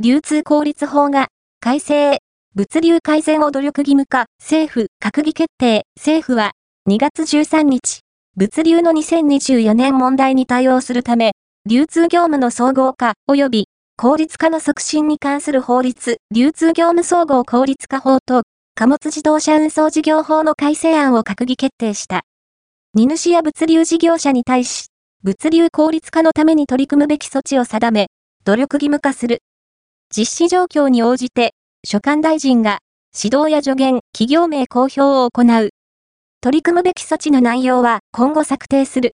流通効率法が改正、物流改善を努力義務化、政府、閣議決定、政府は2月13日、物流の2024年問題に対応するため、流通業務の総合化及び効率化の促進に関する法律、流通業務総合効率化法と、貨物自動車運送事業法の改正案を閣議決定した。荷主や物流事業者に対し、物流効率化のために取り組むべき措置を定め、努力義務化する。実施状況に応じて、所管大臣が、指導や助言、企業名公表を行う。取り組むべき措置の内容は今後策定する。